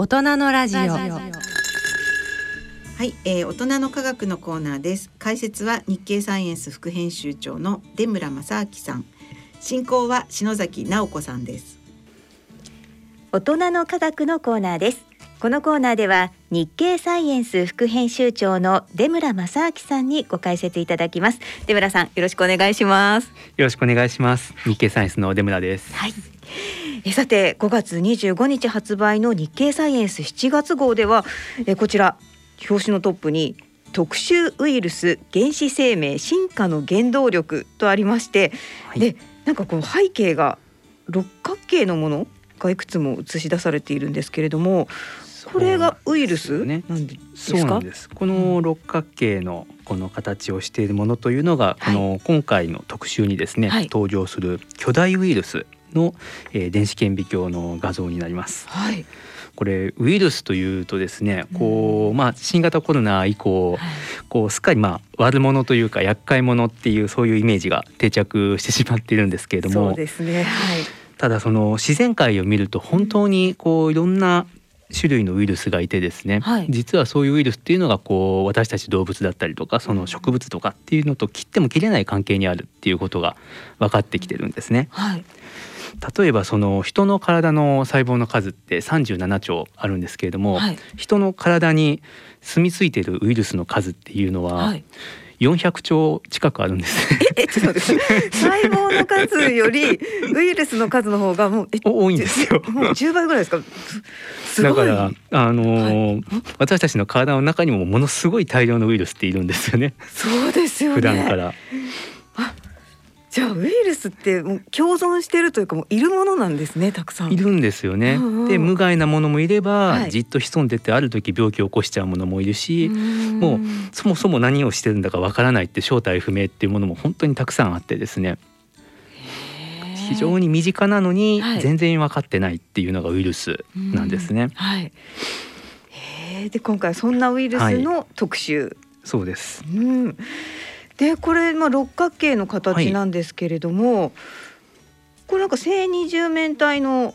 大人のラジオ。はい、えー、大人の科学のコーナーです。解説は日経サイエンス副編集長の出村正明さん。進行は篠崎直子さんです。大人の科学のコーナーです。このコーナーでは日経サイエンス副編集長の出村正明さんにご解説いただきます。出村さんよろしくお願いします。よろしくお願いします。日経サイエンスの出村です。はいえさて5月25日発売の日経サイエンス7月号ではえこちら表紙のトップに特殊ウイルス原子生命進化の原動力とありまして、はい、でなんかこの背景が六角形のものがいくつも映し出されているんですけれどもこれがウイルスなんですか？そうです。この六角形のこの形をしているものというのが、この今回の特集にですね、はい、登場する巨大ウイルスの、えー、電子顕微鏡の画像になります。はい。これウイルスというとですねこう、まあ、新型コロナ以降、こうすっかりまあ悪者というか厄介者っていうそういうイメージが定着してしまっているんですけれども。そうですね、はい、ただその自然界を見ると本当にこういろんな種類のウイルスがいてですね、はい、実はそういうウイルスっていうのがこう私たち動物だったりとかその植物とかっていうのと切っても切れない関係にあるっていうことが分かってきてるんですね。はい例えばその人の体の細胞の数って37兆あるんですけれども、はい、人の体に住み着いているウイルスの数っていうのは、はい400兆近くあるんです。え、ちょっと細胞の数よりウイルスの数の方がもう多いんですよ。もう10倍ぐらいですか？すだからあのーはい、私たちの体の中にもものすごい大量のウイルスっているんですよね。そうですよね。普段から。じゃあウイルスってもう共存してるというかもういるものなんですねたくさん。いるんですよね、うんうん、で無害なものもいれば、はい、じっと潜んでてある時病気を起こしちゃうものもいるしもうそもそも何をしてるんだかわからないって正体不明っていうものも本当にたくさんあってですね。非常に身近なのに全然分かってないっていうのがウイルスなんですね。はい、はい、で今回そんなウイルスの特集、はい、そうです、うんでこれ、まあ、六角形の形なんですけれども、はい、これなんか正二十面体の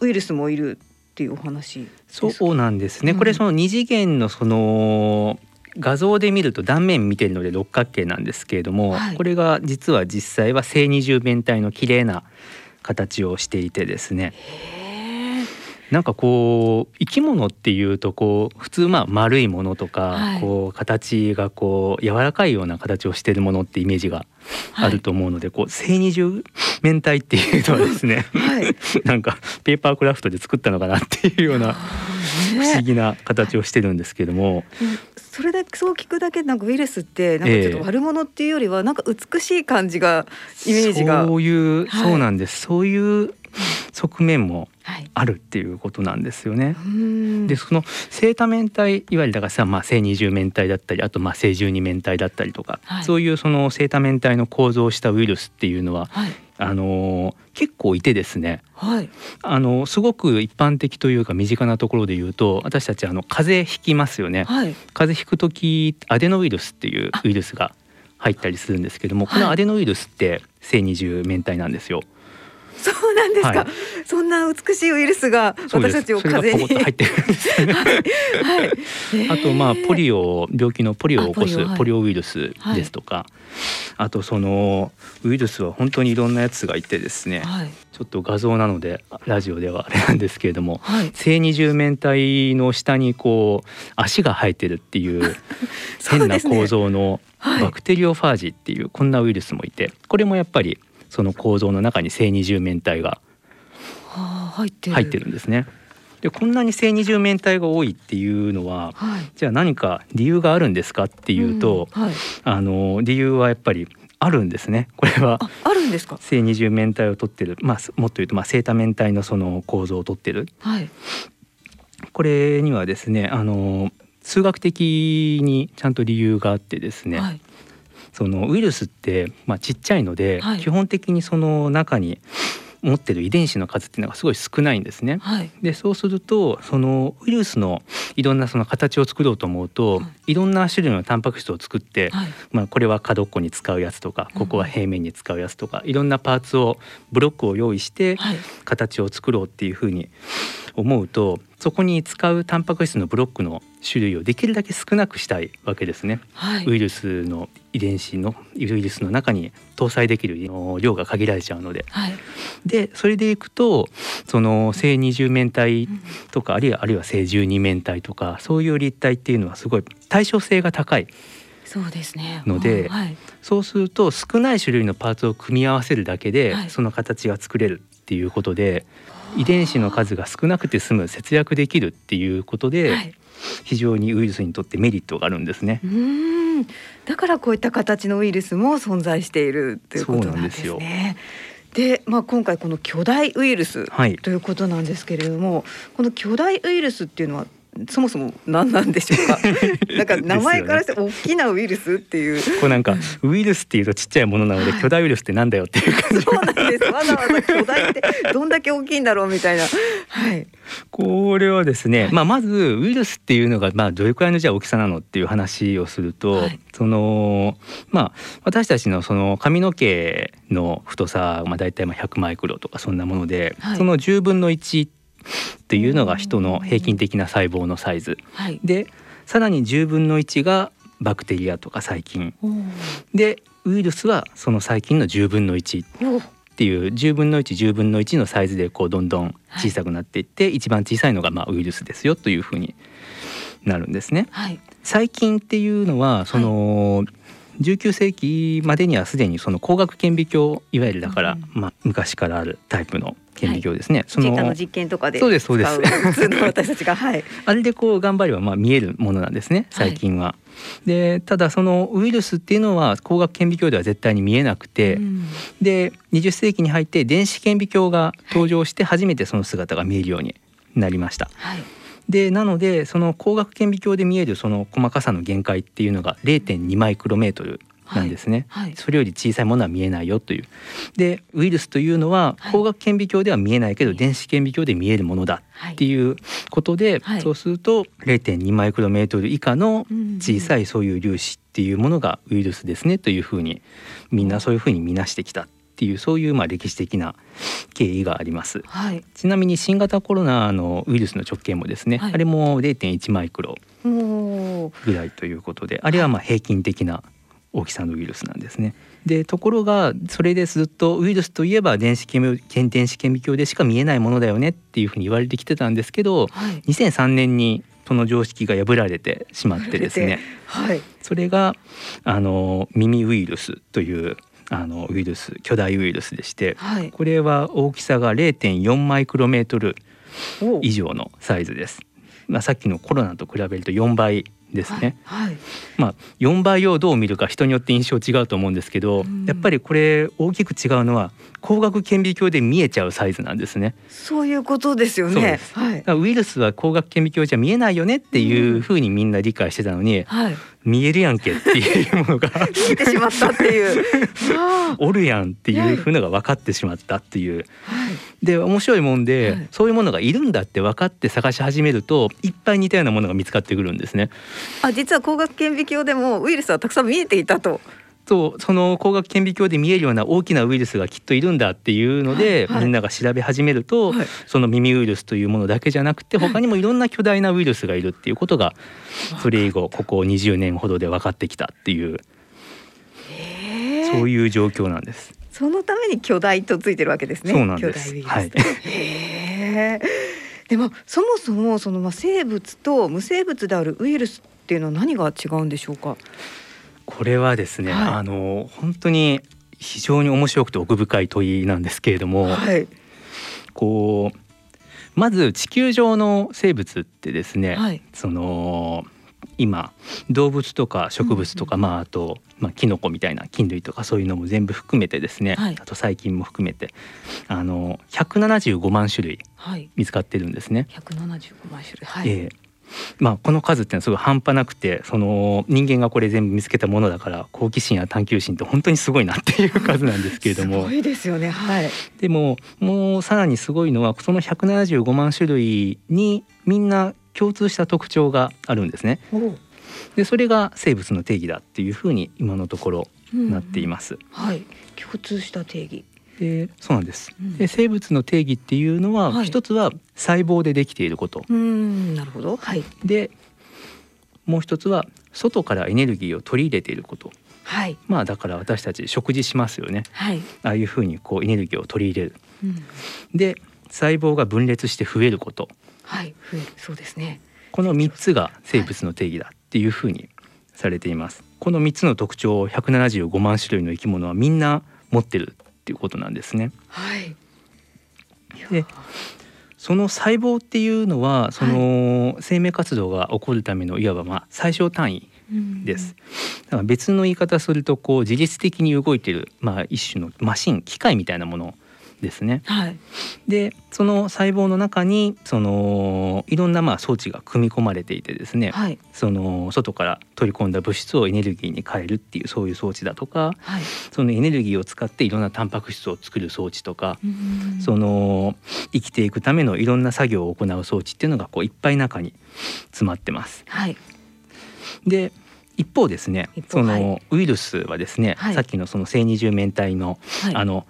ウイルスもいるっていうお話そうなんですね、うん、これその二次元のその画像で見ると断面見てるので六角形なんですけれども、はい、これが実は実際は正二十面体の綺麗な形をしていてですね。なんかこう生き物っていうとこう普通まあ丸いものとか、はい、こう形がこう柔らかいような形をしているものってイメージがあると思うので、はい、こう正二重面体っていうのはですね、はい、なんかペーパークラフトで作ったのかなっていうような不思議な形をしてるんですけども。それだけそう聞くだけなんかウイルスってなんかちょっと悪者っていうよりはなんか美しい感じがイメージが。そういう、そうなんです。そういう 側面もあるっていうことなんですよね。はい、でその正多面体いわゆるだからさ、まあ、正二重面体だったりあとまあ正十二面体だったりとか、はい、そういうその正多面体の構造をしたウイルスっていうのは、はい、あの結構いてですね、はい、あのすごく一般的というか身近なところで言うと私たちあの風邪ひきますよね、はい、風邪ひく時アデノウイルスっていうウイルスが入ったりするんですけどもこのアデノウイルスって正二重面体なんですよ。そうなんですか、はい、そんな美しいウイルスが私たちを風邪に。入ってるんですね。はい、あとまあポリオ病気のポリオを起こすポリオウイルスですとか、あとそのウイルスは本当にいろんなやつがいてですね、ちょっと画像なのでラジオではあれなんですけれども、はい、正二重面体の下にこう足が生えてるっていう 変な構造のバクテリオファージっていうこんなウイルスもいてこれもやっぱりその構造の中に正二重面体が入ってるんですね。でこんなに正二重面体が多いっていうのは、はい、じゃあ何か理由があるんですかっていうと、うんはい、あの理由はやっぱりあるんですね。これはあるんですか？正二重面体を取ってる、まあもっと言うとまあ正多面体のその構造を取ってる。はい、これにはですね、あの数学的にちゃんと理由があってですね。はい、そのウイルスってまあちっちゃいので、はい、基本的にその中に 持ってる遺伝子の数っていうのがすごい少ないんですね。はい、でそうするとそのウイルスのいろんなその形を作ろうと思うと、はい、いろんな種類のタンパク質を作って、はい、まあ、これは角っこに使うやつとかここは平面に使うやつとか、うん、いろんなパーツをブロックを用意して形を作ろうっていうふうに思うとそこに使うタンパク質のブロックの種類をできるだけ少なくしたいわけですね、はい、ウイルスの遺伝子のウイルスの中に搭載できる量が限られちゃうので、はい、でそれでいくとその正二重面体とか、うん、あるいはあるいは正十二面体とかそういう立体っていうのはすごい対称性が高いそうですね。ので、はい、そうすると少ない種類のパーツを組み合わせるだけで、その形が作れるっていうことで遺伝子の数が少なくて済む節約できるっていうことで、はい、非常にウイルスにとってメリットがあるんですね。うんだからこういった形のウイルスも存在しているということなんですね。でまあ、今回この巨大ウイルスということなんですけれども、はい、この巨大ウイルスっていうのはそもそも何なんでしょうか？なんか名前からして大きなウイルスっていう。こうなんかウイルスっていうとちっちゃいものなので、巨大ウイルスってなんだよっていう感じ。そうなんです。わざわざ巨大ってどんだけ大きいんだろうみたいな。はい。これはですね、はい、まあまずウイルスっていうのがまあどれくらいのじゃあ大きさなのっていう話をすると、はい、そのまあ私たちのその髪の毛の太さまあだいたいまあ100マイクロとかそんなもので、はい、その10分の1っていうのが人の平均的な細胞のサイズ、はい、でさらに10分の1がバクテリアとか細菌。でウイルスはその細菌の10分の1っていう10分の110分の1のサイズでこうどんどん小さくなっていって、はい、一番小さいのがまあウイルスですよというふうになるんですね。はい、細菌っていうのはその、はい19世紀までにはすでにその光学顕微鏡いわゆるだから、うん、まあ、昔からあるタイプの顕微鏡ですね。はい、そのの実験とかでそうですそうです。普通の私たちが はい。あれでこう頑張ればまあ見えるものなんですね最近は。はい、でただそのウイルスっていうのは光学顕微鏡では絶対に見えなくて、うん、で20世紀に入って電子顕微鏡が登場して初めてその姿が見えるようになりました。はいでなのでその光学顕微鏡で見えるその細かさの限界っていうのが0.2マイクロメートルなんですね、はい。はい、それより小さいものは見えないよという。でウイルスというのは光学顕微鏡では見えないけど、はい、電子顕微鏡で見えるものだっていうことで、そうすると0.2マイクロメートル以下の小さいそういう粒子っていうものがウイルスですねというふうにみんなそういうふうに見なしてきたっていうそういうまあ歴史的な経緯があります、はい、ちなみに新型コロナのウイルスの直径もですね、はい、あれも0.1マイクロぐらいということであれはまあ平均的な大きさのウイルスなんですね。でところがそれでずっとウイルスといえば電子顕電子顕微鏡でしか見えないものだよねっていうふうに言われてきてたんですけど、はい、2003年にその常識が破られてしまってですね、はい、それがあの耳ウイルスというあのウイルス巨大ウイルスでして、はい、これは大きさが0.4マイクロメートル以上のサイズです。まあ、さっきのコロナと比べると4倍ですね。はい、はい、まあ4倍をどう見るか人によって印象違うと思うんですけど、やっぱりこれ大きく違うのは光学顕微鏡で見えちゃうサイズなんですね。そういうことですよね。はい、ウイルスは光学顕微鏡じゃ見えないよねっていうふうにみんな理解してたのに、はい、見えるやんけっていうものが見えてしまったっていう おるやんっていうふうのが分かってしまったっていう。はい、で面白いもんで、はい、そういうものがいるんだって分かって探し始めるといっぱい似たようなものが見つかってくるんですね。あ実は光学顕微鏡でもウイルスはたくさん見えていたと。とその光学顕微鏡で見えるような大きなウイルスがきっといるんだっていうので、はいはい、みんなが調べ始めると、はい、その耳ウイルスというものだけじゃなくて他にもいろんな巨大なウイルスがいるっていうことがそれ以後ここ20年ほどで分かってきたっていうそういう状況なんです。そのために巨大とついてるわけですね。そうなんです。はい。でもそもそもそのまあ生物と無生物であるウイルスっていうのは何が違うんでしょうか？これはですね、はい、あの本当に非常に面白くて奥深い問いなんですけれども、はい、こうまず地球上の生物ってですね、はい、その今動物とか植物とか、うんうん、まああと、まあ、キノコみたいな菌類とかそういうのも全部含めてですね、はい、あと細菌も含めてあの175万種類見つかってるんですね。はい、175万種類、はい、えーまあ、この数ってのはすごい半端なくてその人間がこれ全部見つけたものだから好奇心や探求心って本当にすごいなっていう数なんですけれども。すごいですよね。はい。でももうさらにすごいのはその175万種類にみんな共通した特徴があるんですね。でそれが生物の定義だっていうふうに今のところなっています。うん。はい。共通した定義でそうなんです、で生物の定義っていうのは、はい、一つは細胞でできていること。うんなるほど、はい、でもう一つは外からエネルギーを取り入れていること、はい、まあだから私たち食事しますよね、はい、ああいうふうにこうエネルギーを取り入れる、うん、で細胞が分裂して増えること。はい。増える。そうですね。この3つが生物の定義だっていうふうにされています、この3つの特徴を175万種類の生き物はみんな持ってるっていうことなんですね。はい、でその細胞っていうのはその生命活動が起こるためのいわばまあ最小単位です。だから別の言い方するとこう自律的に動いているまあ一種のマシン機械みたいなものですね。はい、でその細胞の中にそのいろんなまあ装置が組み込まれていてですね、はい、その外から取り込んだ物質をエネルギーに変えるっていうそういう装置だとか、はい、そのエネルギーを使っていろんなタンパク質を作る装置とか、その生きていくためのいろんな作業を行う装置っていうのがこういっぱい中に詰まってます。はい、で一方ですねそのウイルスはですね、さっきのその正二重面体の、あの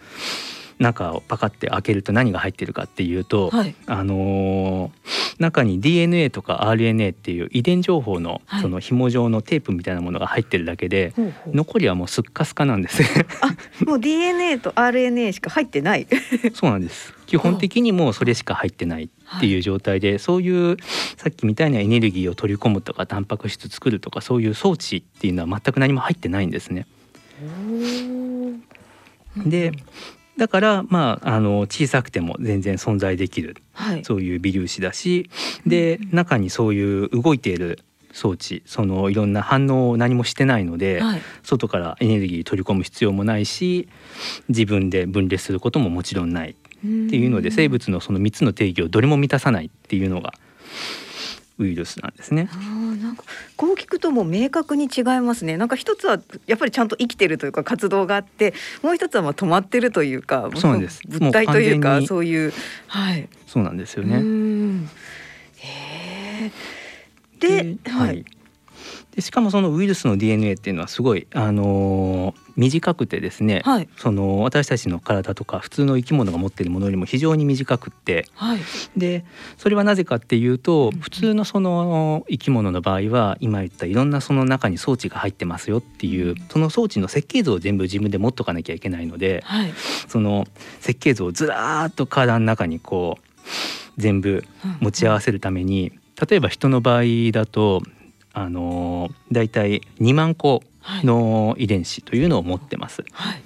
中をパカって開けると何が入ってるかっていうと、はい、あのー、中に DNA とか RNA っていう遺伝情報のその紐状のテープみたいなものが入ってるだけで、はい、残りはもうすっかすかなんです。あもう DNA と RNA しか入ってない。そうなんです。基本的にもうそれしか入ってないっていう状態で、はい、そういうさっきみたいなエネルギーを取り込むとかタンパク質作るとかそういう装置っていうのは全く何も入ってないんですね。でだからまああの小さくても全然存在できる、はい、そういう微粒子だし。で中にそういう動いている装置そのいろんな反応を何もしてないので、はい、外からエネルギー取り込む必要もないし自分で分裂することももちろんないっていうので生物のその3つの定義をどれも満たさないっていうのがウイルスなんですね。あなんかこう聞くともう明確に違いますね。なんか一つはやっぱりちゃんと生きてるというか活動があって、もう一つはまあ止まってるというか、そうなんです。物体というかそういうはい。そうなんですよね。へえ。で、はい。でしかもそのウイルスの DNA っていうのはすごいあのー、短くてですね、はい、その私たちの体とか普通の生き物が持っているものよりも非常に短くって、はい、でそれはなぜかっていうと普通のその生き物の場合は今言ったいろんなその中に装置が入ってますよっていうその装置の設計図を全部自分で持っとかなきゃいけないので、はい、その設計図をずらーっと体の中にこう全部持ち合わせるために、例えば人の場合だとあのだいたい2万個の遺伝子というのを持ってます。はい、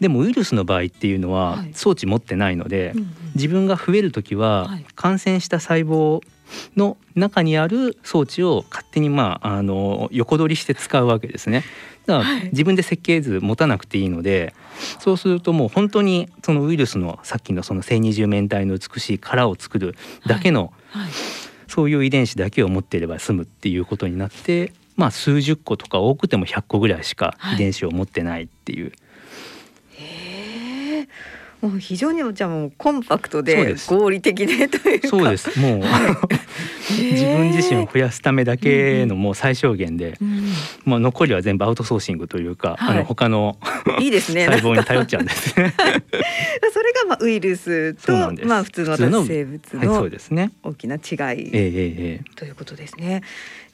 でもウイルスの場合っていうのは装置持ってないので、自分が増える時は感染した細胞の中にある装置を勝手にまああの横取りして使うわけですね。だから自分で設計図持たなくていいので、そうするともう本当にそのウイルスのさっきのその正二重面体の美しい殻を作るだけの、はい。はい。そういう遺伝子だけを持っていれば済むっていうことになってまあ数十個とか多くても100個ぐらいしか遺伝子を持ってないっていう。へもう非常にじゃもうコンパクトで合理的でというそうです。もう、自分自身を増やすためだけのもう最小限で、うん、まあ残りは全部アウトソーシングというか、はい、あの他のいいですね。細胞に頼っちゃうんです。ね それがまあウイルスとまあ普通の生物の大きな違い、ええ。ということですね。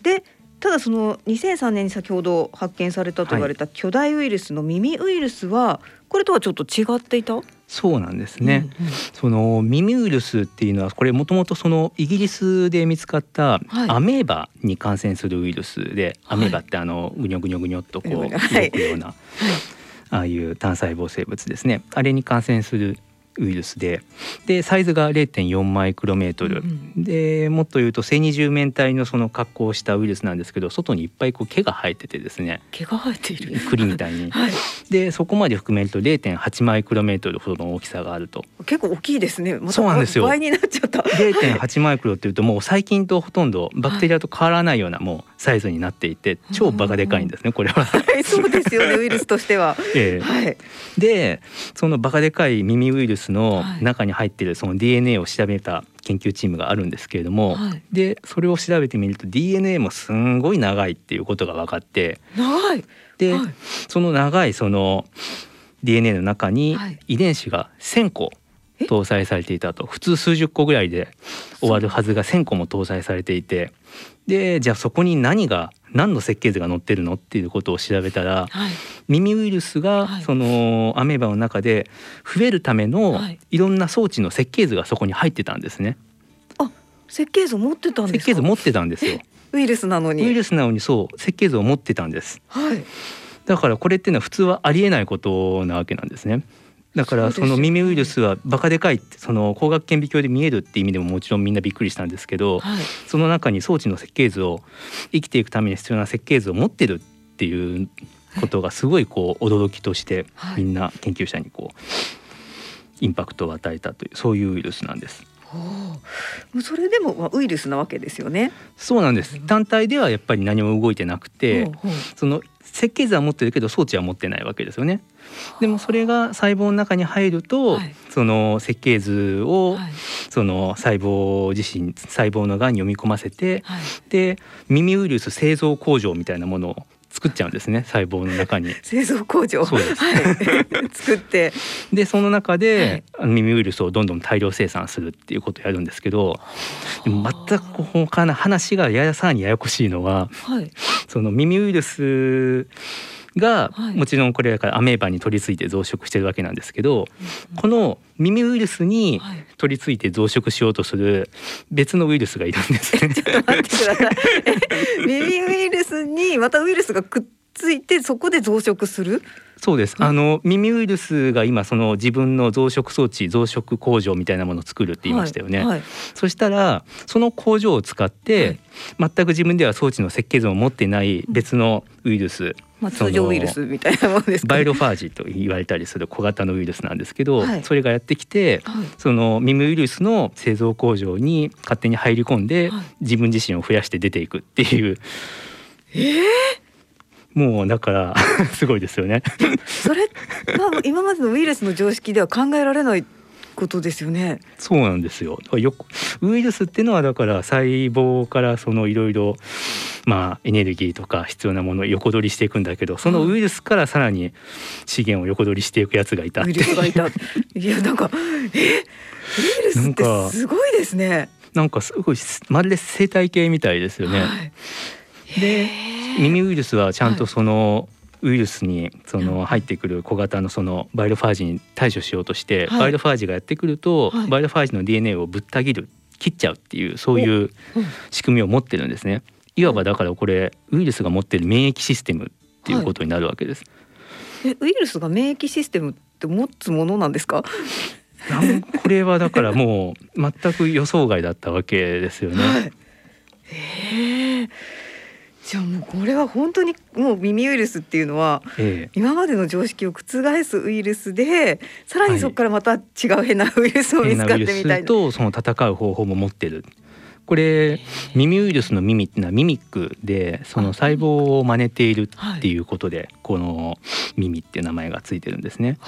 でただその2003年に先ほど発見されたと言われた巨大ウイルスの耳ウイルスはこれとはちょっと違っていた？そうなんですね、うんうん、その耳ウイルスっていうのはこれもともとそのイギリスで見つかったアメーバに感染するウイルスで、はい、アメーバってあのぐにょぐにょぐにょっとこう動くような、はい、ああいう単細胞生物ですね。あれに感染するウイルスで。でサイズが0.4マイクロメートル、うんうん、でもっと言うと正二重面体のその格好をしたウイルスなんですけど外にいっぱいこう毛が生えててですね。毛が生えている。栗みたいに、はい、でそこまで含めると0.8マイクロメートルほどの大きさがあると。結構大きいですね、ま、そうなんですよ。倍になっちゃった。0.8マイクロっていうともう細菌とほとんどバクテリアと変わらないようなもうサイズになっていて超バカでかいんですねこれは、はい、そうですよね ウイルスとしては、えー、はい、でそのバカでかい耳ウイルスの中に入っているその DNA を調べた研究チームがあるんですけれども、はい、でそれを調べてみると DNA もすんごい長いっていうことが分かって長い。で、はい、その長いその DNA の中に遺伝子が1,000個搭載されていたと。普通数十個ぐらいで終わるはずが1,000個も搭載されていて。でじゃあそこに何が何の設計図が載ってるのっていうことを調べたら、はい、耳ウイルスがそのアメーバの中で増えるためのい。ろんな装置の設計図がそこに入ってたんですね。あ設計図持ってたん設計図持ってたんですよ。ウイルスなのにウイルスなのにそう設計図を持ってたんです。はい。だからこれっていうのは普通はありえないことなわけなんですね。だからその耳ウイルスはバカでかいってその光学顕微鏡で見えるって意味でももちろんみんなびっくりしたんですけど、はい、その中に装置の設計図を生きていくために必要な設計図を持ってるっていうことがすごいこう驚きとしてみんな研究者にこうインパクトを与えたというそういうウイルスなんです。それでもウイルスなわけですよね。そうなんです。単体ではやっぱり何も動いてなくて、その設計図は持ってるけど装置は持ってないわけですよね。でもそれが細胞の中に入ると、はい、その設計図を、はい、その細胞自身細胞の側に読み込ませて、はい、で耳ウイルス製造工場みたいなものを作っちゃうんですね細胞の中に。製造工場。そうです、はい、作って。でその中で、はい、耳ウイルスをどんどん大量生産するっていうことをやるんですけど全く他の話がややさらにややこしいのは、はい、その耳ウイルスが、はい、もちろんこれからアメーバに取り付いて増殖してるわけなんですけど、うん、この耳ウイルスに取り付いて増殖しようとする別のウイルスがいるんですね。ちょっと待ってください。耳ウイルスにまたウイルスがくっついてそこで増殖する？そうです。あの耳ウイルスが今その自分の増殖装置、増殖工場みたいなものを作るって言いましたよね。はいはい、そしたらその工場を使って、はい、全く自分では装置の設計図を持ってない別のウイルス、まあ、通常ウイルスみたいなものです、ね、バイロファージと言われたりする小型のウイルスなんですけど、それがやってきて、その耳ウイルスの製造工場に勝手に入り込んで、自分自身を増やして出ていくっていう。えー？もうだから すごいですよね。それは今までのウイルスの常識では考えられないことですよね。そうなんですよ。よくウイルスっていうのはだから細胞からそのいろいろまあエネルギーとか必要なものを横取りしていくんだけど、そのウイルスからさらに資源を横取りしていくやつがいたウイルスがいた。いやなんかえ？ウイルスってすごいですね。なんかすごいまるで生態系みたいですよね。はい、で耳ウイルスはちゃんとその、ウイルスにその入ってくる小型のそのバイロファージに対処しようとして、はい、バイロファージがやってくると、はい、バイロファージの DNA をぶった切る切っちゃうっていうそういう仕組みを持ってるんですね。いわばだからこれウイルスが持ってる免疫システムっていうことになるわけです。はい、えウイルスが免疫システムって持つものなんですか？これはだからもう全く予想外だったわけですよね。はい、へえ。じゃあもうこれは本当にもう耳ウイルスっていうのは、ええ、今までの常識を覆すウイルスでさらにそこからまた違う変なウイルスを見つかってみたいな。とその戦う方法も持ってる。これ耳ウイルスの耳っていうのはミミックでその細胞を真似ているっていうことで、この耳っていう名前がついてるんですね。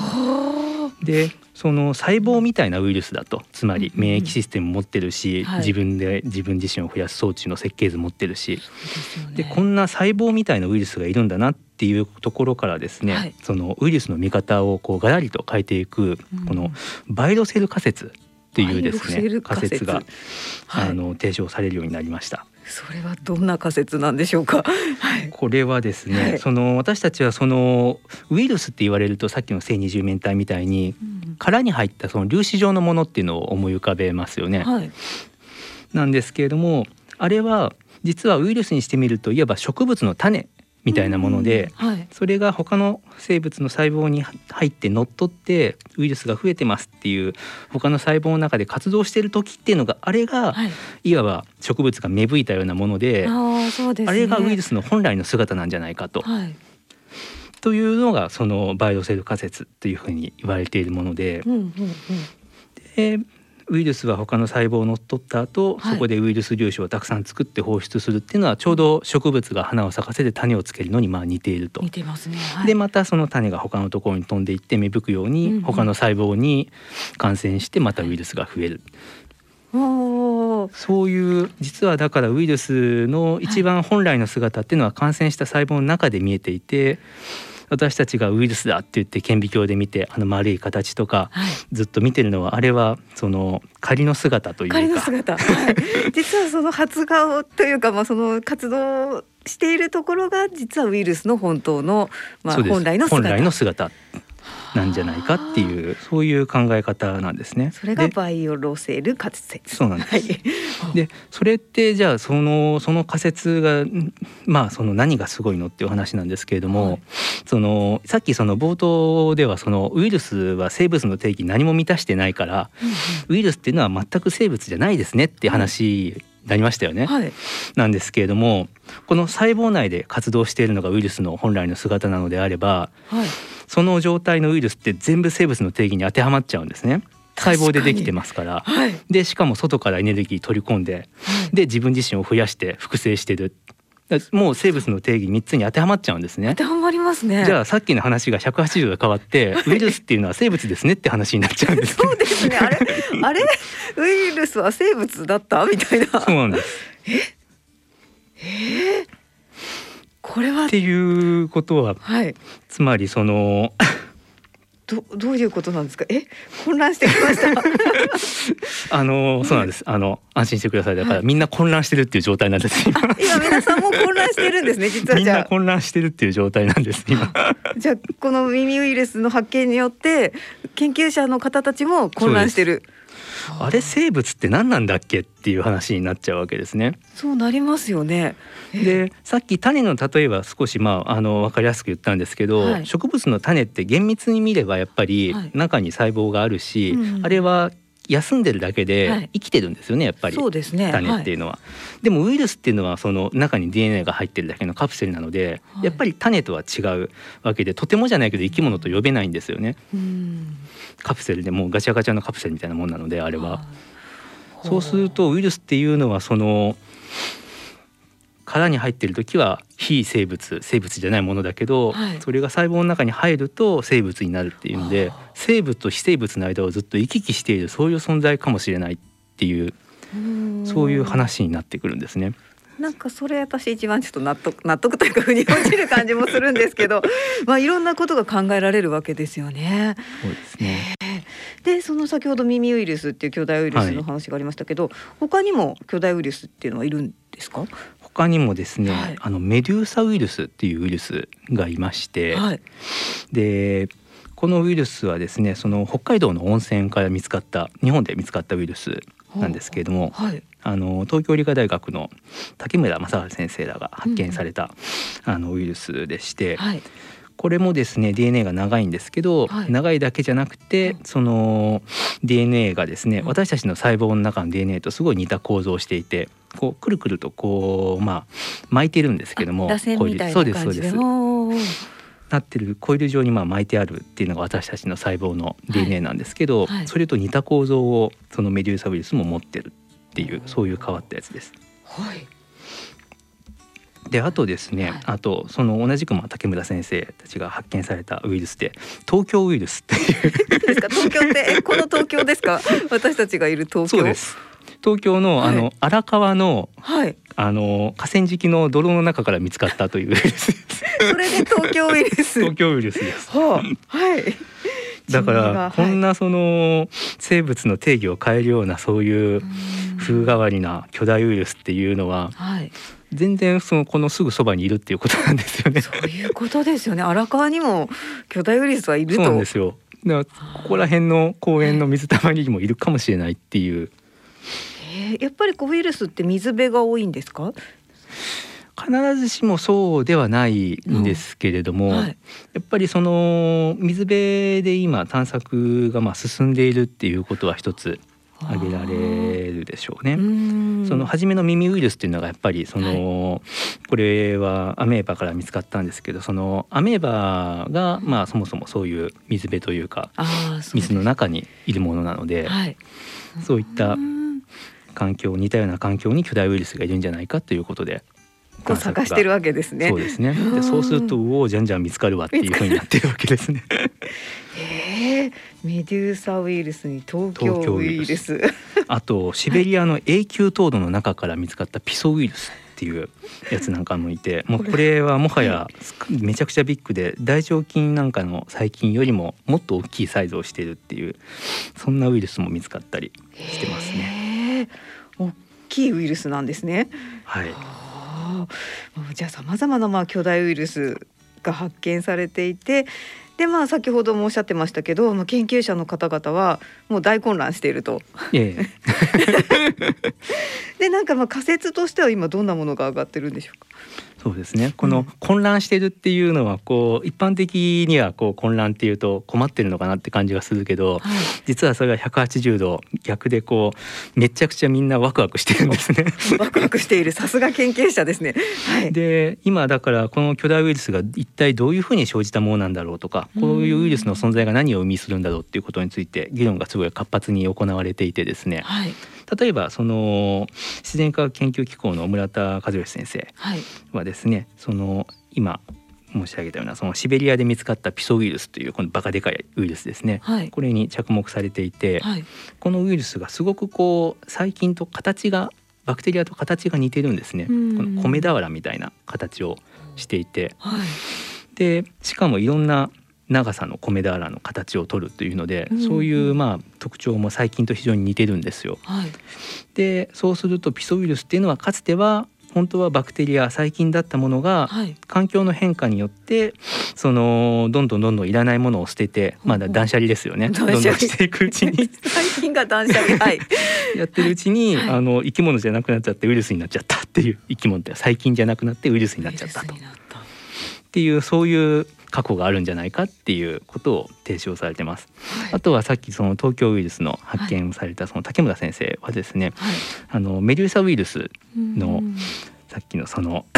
でその細胞みたいなウイルスだとつまり免疫システム持ってるし、うん自分で自分自身を増やす装置の設計図持ってるしで、ね、こんな細胞みたいなウイルスがいるんだなっていうところからですね、はい、そのウイルスの見方をこうガラリと変えていく、このバイロセル仮説っていうですね仮説が、はい、あの提唱されるようになりました。それはどんな仮説なんでしょうか。はい、これはですね、はい、その私たちはそのウイルスって言われるとさっきの正二十面体みたいに、うん、殻に入ったその粒子状のものっていうのを思い浮かべますよね。はい、なんですけれどもあれは実はウイルスにしてみるといわば植物の種みたいなもので、はい、それが他の生物の細胞に入って乗っ取ってウイルスが増えてますっていう他の細胞の中で活動してる時っていうのがあれが、はい、いわば植物が芽吹いたようなものでね、あれがウイルスの本来の姿なんじゃないかと。はい。というのがそのバイオセル仮説というふうに言われているもので、うんうんうん、でウイルスは他の細胞を乗っ取った後、はい、そこでウイルス粒子をたくさん作って放出するっていうのはちょうど植物が花を咲かせて種をつけるのにまあ似ていると。似てますね。はい、でまたその種が他のところに飛んでいって芽吹くように他の細胞に感染してまたウイルスが増える。そういう実はだからウイルスの一番本来の姿っていうのは感染した細胞の中で見えていて、私たちがウイルスだって言って顕微鏡で見てあの丸い形とか、ずっと見てるのはあれはその仮の姿というか。仮の姿、はい、実はその発芽というかまあその活動しているところが実はウイルスの本当のまあ本来の姿。本来の姿なんじゃないかっていうそういう考え方なんですね。それがバイオロセル仮説。そうなんです。はい、でそれってじゃあそのその仮説がまあその何がすごいのっていう話なんですけれども、はい、そのさっきその冒頭ではそのウイルスは生物の定義何も満たしてないから、うんうん、ウイルスっていうのは全く生物じゃないですねって話なりましたよね、はい、なんですけれどもこの細胞内で活動しているのがウイルスの本来の姿なのであれば、はい、その状態のウイルスって全部生物の定義に当てはまっちゃうんですね。細胞でできてますから、はい、でしかも外からエネルギー取り込んで、で自分自身を増やして複製してるもう生物の定義3つに当てはまっちゃうんですね。当てはまりますね。じゃあさっきの話が180度変わって ウイルスっていうのは生物ですねって話になっちゃうんです、そうですね。あれ あれ？ウイルスは生物だった？みたいな。そうなんです。え？え？ー、これは？っていうことは、はい、つまりそのどどういうことなんですか？え、混乱してきました。あのそうなんです。あの安心してください。だから、はい、みんな混乱してるっていう状態なんです今。今皆さんも混乱してるんですね。実はみんな混乱してるっていう状態なんです今。じゃあこの耳ウイルスの発見によって研究者の方たちも混乱してる。あれ生物って何なんだっけっていう話になっちゃうわけですね。そうなりますよね。でさっき種の例えば少しまああの分かりやすく言ったんですけど、はい、植物の種って厳密に見ればやっぱり中に細胞があるし、はいあれは休んでるだけで生きてるんですよね、やっぱり。そうですね。種っていうのは、はい、でもウイルスっていうのはその中に DNA が入ってるだけのカプセルなので、はい、やっぱり種とは違うわけでとてもじゃないけど生き物と呼べないんですよね。カプセルでもうガチャガチャのカプセルみたいなもんなのであれは。そうするとウイルスっていうのはその殻に入ってる時は非生物生物じゃないものだけど、はい、それが細胞の中に入ると生物になるっていうので生物と非生物の間をずっと行き来しているそういう存在かもしれないっていうそういう話になってくるんですね。なんかそれ私一番ちょっと納得納得というか腑に落ちる感じもするんですけど まあいろんなことが考えられるわけですよね。そうですね。でその先ほど耳ウイルスっていう巨大ウイルスの話がありましたけど、はい、他にも巨大ウイルスっていうのはいるんですか？他にもですね、はい、あのメデューサウイルスっていうウイルスがいまして、はい、でこのウイルスはですねその北海道の温泉から見つかった日本で見つかったウイルスなんですけれども、はい、あの東京理科大学の竹村正治先生らが発見された、うん、あのウイルスでして、はい、これもですね DNA が長いんですけど、はい、長いだけじゃなくてその DNA がですね私たちの細胞の中の DNA とすごい似た構造をしていてこうくるくるとこうまあ巻いてるんですけどもそうですそうです。なってるコイル状にまあ巻いてあるっていうのが私たちの細胞の DNA なんですけど、はい。はい、それと似た構造をそのメデューサウイルスも持ってるっていうそういう変わったやつです。はい。であとですね、はい、あとその同じくまあ竹村先生たちが発見されたウイルスで東京ウイルスっていう。ですか？東京って？この東京ですか？私たちがいる東京？東京の、あの荒川の、はい、あの河川敷の泥の中から見つかったというウイルスそれで東京ウイルス東京ウイルスです。はあ、はい だからこんなその生物の定義を変えるようなそういう風変わりな巨大ウイルスっていうのは、全然そのこのすぐそばにいるっていうことなんですよね。そういうことですよね。荒川にも巨大ウイルスはいると。そうなんですよ。だからここら辺の公園の水たまりにもいるかもしれないっていう。えー、やっぱりウイルスって水辺が多いんですか？必ずしもそうではないんですけれども、うん。はい、やっぱりその水辺で今探索がまあ進んでいるっていうことは一つ挙げられるでしょうね。その初めの耳ウイルスっていうのがやっぱりその、はい、これはアメーバから見つかったんですけどそのアメーバがまあそもそもそういう水辺というか水の中にいるものなので、はい、そういった環境似たような環境に巨大ウイルスがいるんじゃないかということでこう探してるわけですね。そうですね。でそうするとうおじゃんじゃん見つかるわっていうふうになってるわけですね。ええメデューサウイルスに東京ウイルス。あとシベリアの永久凍土の中から見つかったピソウイルスっっていうやつなんかもいてもうこれはもはやめちゃくちゃビッグで大腸菌なんかの細菌よりももっと大きいサイズをしているっていうそんなウイルスも見つかったりしてますね。大きいウイルスなんですね。はい。じゃあさまざまなまあ巨大ウイルスが発見されていてでまあ先ほどもおっしゃってましたけど、まあ、研究者の方々はもう大混乱していると。ええ、でなんかまあ仮説としては今どんなものが上がってるんでしょうか？そうですね。この混乱してるっていうのはこう一般的にはこう混乱っていうと困ってるのかなって感じがするけど、はい、実はそれが180度逆でこうめちゃくちゃみんなワクワクしてるんですね。ワクワクしている。さすが研究者ですね。はい、で今だからこの巨大ウイルスが一体どういうふうに生じたものなんだろうとかこういうウイルスの存在が何を意味するんだろうっていうことについて議論がすごい活発に行われていてですね。はい例えばその自然科学研究機構の村田和義先生はですね、はい、その今申し上げたようなそのシベリアで見つかったピソウイルスというこのバカでかいウイルスですね、はい、これに着目されていて、はい、このウイルスがすごくこう細菌と形がバクテリアと形が似てるんですね、この米俵みたいな形をしていて、でしかもいろんな長さの米俵の形を取るというので、うん、そういうまあ特徴も細菌と非常に似てるんですよ。はい、でそうするとピソウイルスっていうのはかつては本当はバクテリア細菌だったものが、はい、環境の変化によってそのどんどんどんどんいらないものを捨ててまだ断捨離ですよね。どんどんしていくうちに。細菌が断捨離、はい、やってるうちに、はい、あの生き物じゃなくなっちゃってウイルスになっちゃったっていう生き物って細菌じゃなくなってウイルスになっちゃったと。っていうそういう過去があるんじゃないかっていうことを提唱されてます。はい、あとはさっきその東京ウイルスの発見されたその竹村先生はですね、はい、あのメデューサウイルスのさっきのその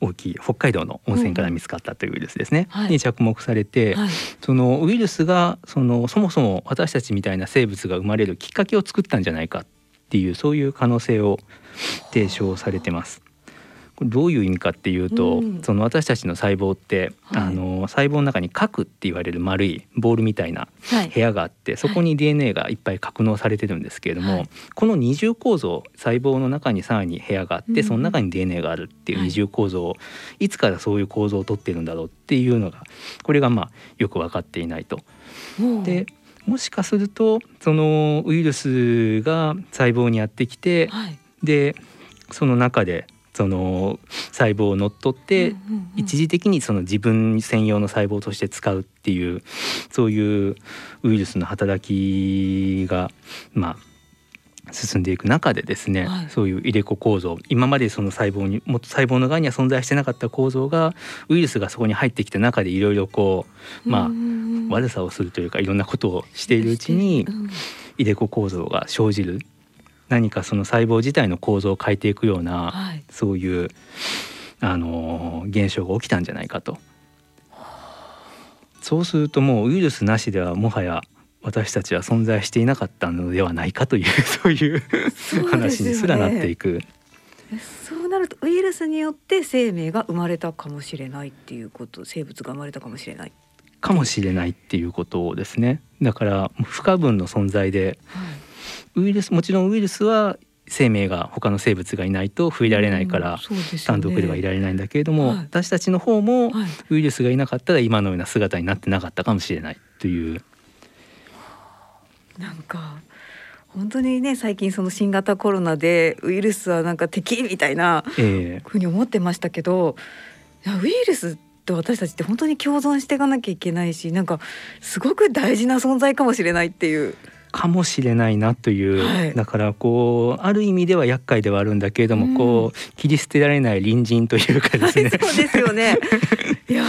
大きい北海道の温泉から見つかったというウイルスですね、はい、に着目されて、はい、そのウイルスがそのそもそも私たちみたいな生物が生まれるきっかけを作ったんじゃないかっていうそういう可能性を提唱されてます。これどういう意味かっていうと、うん、その私たちの細胞って、はい、あの細胞の中に核って言われる丸いボールみたいな部屋があって、はい、そこに DNA がいっぱい格納されてるんですけれども、はい、この二重構造細胞の中にさらに部屋があって、うん、その中に DNA があるっていう二重構造を、いつからそういう構造をとってるんだろうっていうのがこれがまあよく分かっていないと。でもしかするとそのウイルスが細胞にやってきて、でその中でその細胞を乗っ取って一時的にその自分専用の細胞として使うっていうそういうウイルスの働きがまあ進んでいく中でですね、はい、そういう入れ子構造。今までその細胞にもっと細胞の側には存在してなかった構造がウイルスがそこに入ってきた中でいろいろこうまあ悪さをするというかいろんなことをしているうちに入れ子構造が生じる何かその細胞自体の構造を変えていくような、はい、そういうあの現象が起きたんじゃないかと。そうするともうウイルスなしではもはや私たちは存在していなかったのではないかという そういう話にすらなっていく。そうなるとウイルスによって生命が生まれたかもしれないっていうこと生物が生まれたかもしれない。かもしれないっていうことですね。だから不可分の存在で、はいウイルスもちろんウイルスは生命が他の生物がいないと増えられないから、単独ではいられないんだけれども、はい、私たちの方もウイルスがいなかったら今のような姿になってなかったかもしれないという。なんか本当にね最近その新型コロナでウイルスはなんか敵みたいなふうに思ってましたけど、えー、ウイルスと私たちって本当に共存していかなきゃいけないしなんかすごく大事な存在かもしれないっていう。かもしれないなという、はい、だからこうある意味では厄介ではあるんだけれども、うん、こう切り捨てられない隣人というかですね。はい、そうですよね いや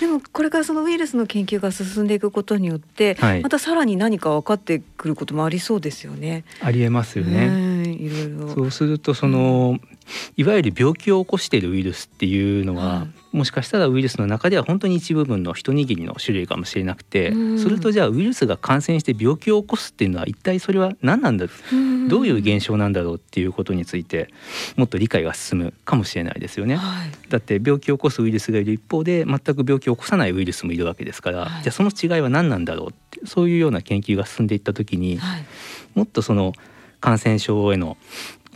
でもこれからそのウイルスの研究が進んでいくことによって、はい、またさらに何か分かってくることもありそうですよね。ありえますよね。いろいろそうするとその、うんいわゆる病気を起こしているウイルスっていうのは、うん、もしかしたらウイルスの中では本当に一部分の一握りの種類かもしれなくて、うん、それとじゃあウイルスが感染して病気を起こすっていうのは一体それは何なんだ、うん、どういう現象なんだろうっていうことについてもっと理解が進むかもしれないですよね。はい、だって病気を起こすウイルスがいる一方で全く病気を起こさないウイルスもいるわけですから、はい、じゃあその違いは何なんだろうってそういうような研究が進んでいった時に、はい、もっとその感染症への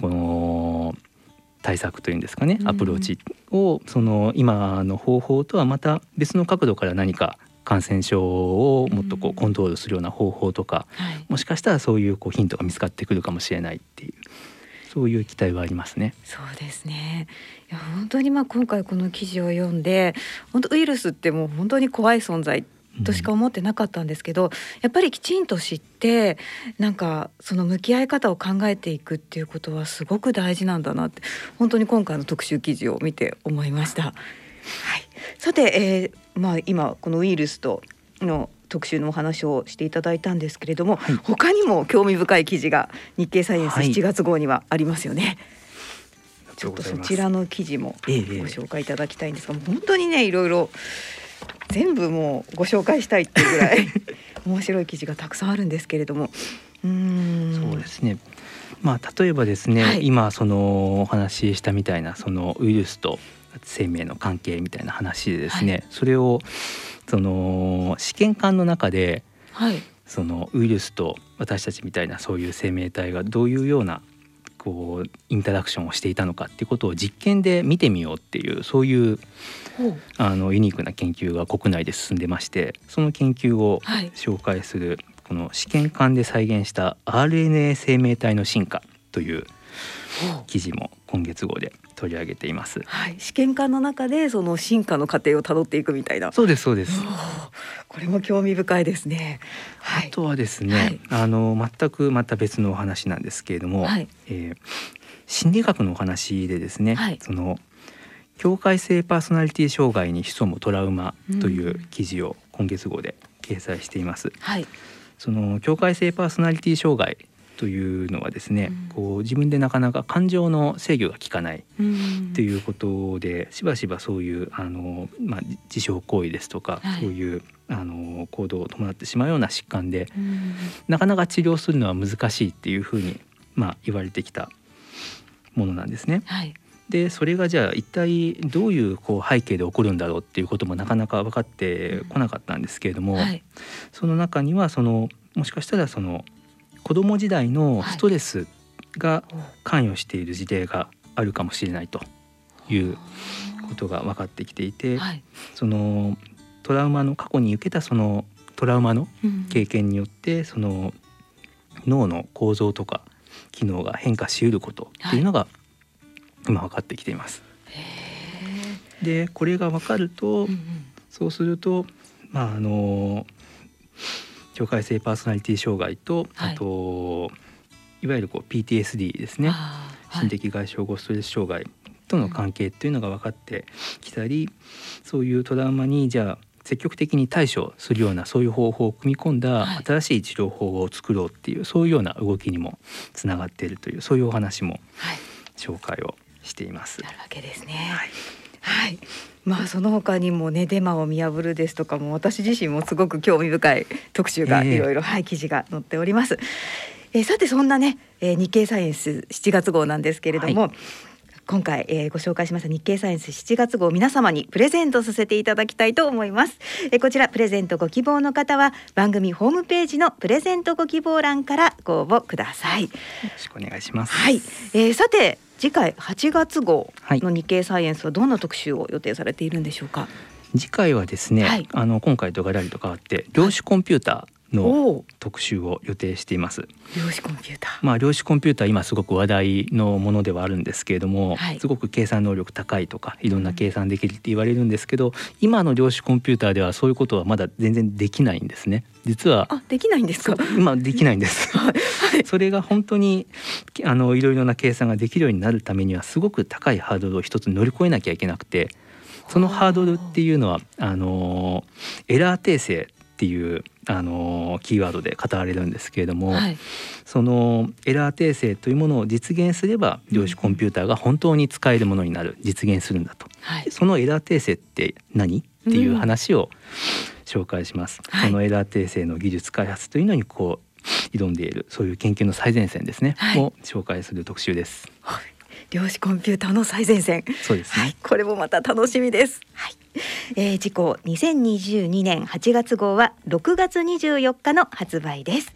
この対策というんですかねアプローチをその今の方法とはまた別の角度から何か感染症をもっとこうコントロールするような方法とか、もしかしたらそういうこうヒントが見つかってくるかもしれないっていうそういう期待はありますね。そうですね。いや本当にまあ今回この記事を読んで、本当ウイルスってもう本当に怖い存在としか思ってなかったんですけど、うん、やっぱりきちんと知ってなんかその向き合い方を考えていくっていうことはすごく大事なんだなって本当に今回の特集記事を見て思いました。はい、さて、えー、まあ今このウイルスとの特集のお話をしていただいたんですけれども、はい、他にも興味深い記事が日経サイエンス7月号にはありますよね。はいちょっとそちらの記事もご紹介いただきたいんですが、ええ、本当にねいろいろ全部もうご紹介したいっていうぐらい 面白い記事がたくさんあるんですけれども。うん。そうですね。まあ例えばですね、はい、今そのお話ししたみたいなそのウイルスと生命の関係みたいな話でですね、はい、それをその試験管の中で、はい、そのウイルスと私たちみたいなそういう生命体がどういうようなこうインタラクションをしていたのかっていうことを実験で見てみようっていうそういうあのユニークな研究が国内で進んでましてその研究を紹介する、この試験管で再現した RNA 生命体の進化という。記事も今月号で取り上げています。はい、試験管の中でその進化の過程をたどっていくみたいな。そうですそうです。これも興味深いですね。はい、あとはですね、はい、あの全くまた別のお話なんですけれども、はい、えー、心理学のお話でですね、はい、その境界性パーソナリティ障害に潜むトラウマという記事を今月号で掲載しています。はい、その境界性パーソナリティ障害というのはですね、うん、こう自分でなかなか感情の制御が効かないということで、しばしばそういうあの、まあ、自傷行為ですとか、はい、そういうあの行動を伴ってしまうような疾患で、うん、なかなか治療するのは難しいっていうふうに、まあ、言われてきたものなんですね。はい。でそれがじゃあ一体どういうこう背景で起こるんだろうっていうこともなかなか分かってこなかったんですけれども、はい、その中にはそのもしかしたらその子供時代のストレスが関与している事例があるかもしれないということが分かってきていて、はい、そのトラウマの過去に受けたそのトラウマの経験によって、その脳の構造とか機能が変化しうることっていうのが今分かってきています。でこれが分かると、うんうん、そうするとまああの境界性パーソナリティ障害と、はい、あといわゆるこう PTSD ですね、心的外傷後ストレス障害との関係っていうのが分かってきたり、うん、そういうトラウマにじゃあ積極的に対処するようなそういう方法を組み込んだ新しい治療法を作ろうっていう、はい、そういうような動きにもつながっているというそういうお話も紹介をしています。なるわけですね。はい、はい。まあその他にもねデマを見破るですとかも私自身もすごく興味深い特集がいろいろ、はい記事が載っております。えー、さてそんなね、えー、日経サイエンス7月号なんですけれども、はい、今回、えー、ご紹介しました日経サイエンス7月号皆様にプレゼントさせていただきたいと思います、えー、こちらプレゼントご希望の方は番組ホームページのプレゼントご希望欄からご応募ください。よろしくお願いします。はい、えー、さて次回8月号の日経サイエンスはどんな特集を予定されているんでしょうか、次回はですね、はい、あの今回とガラリと変わって量子コンピューターの特集を予定しています。量子コンピューター。まあ量子コンピューター今すごく話題のものではあるんですけれども、はい、すごく計算能力高いとかいろんな計算できるって言われるんですけど、うん、今の量子コンピューターではそういうことはまだ全然できないんですね。実はあできないんですか？今できないんです。はい、それが本当にあのいろいろな計算ができるようになるためにはすごく高いハードルを一つ乗り越えなきゃいけなくて。そのハードルっていうのはあのエラー訂正っていうあのキーワードで語られるんですけれども、はい、そのエラー訂正というものを実現すれば量子コンピューターが本当に使えるものになる実現するんだと、はい、そのエラー訂正って何？っていう話を紹介します、うん、そのエラー訂正の技術開発というのにこう挑んでいるそういう研究の最前線ですね、はい、を紹介する特集です。量子コンピューターの最前線。そうです、ね、はい、これもまた楽しみです。はい。えー、次回2022年8月号は6月24日の発売です。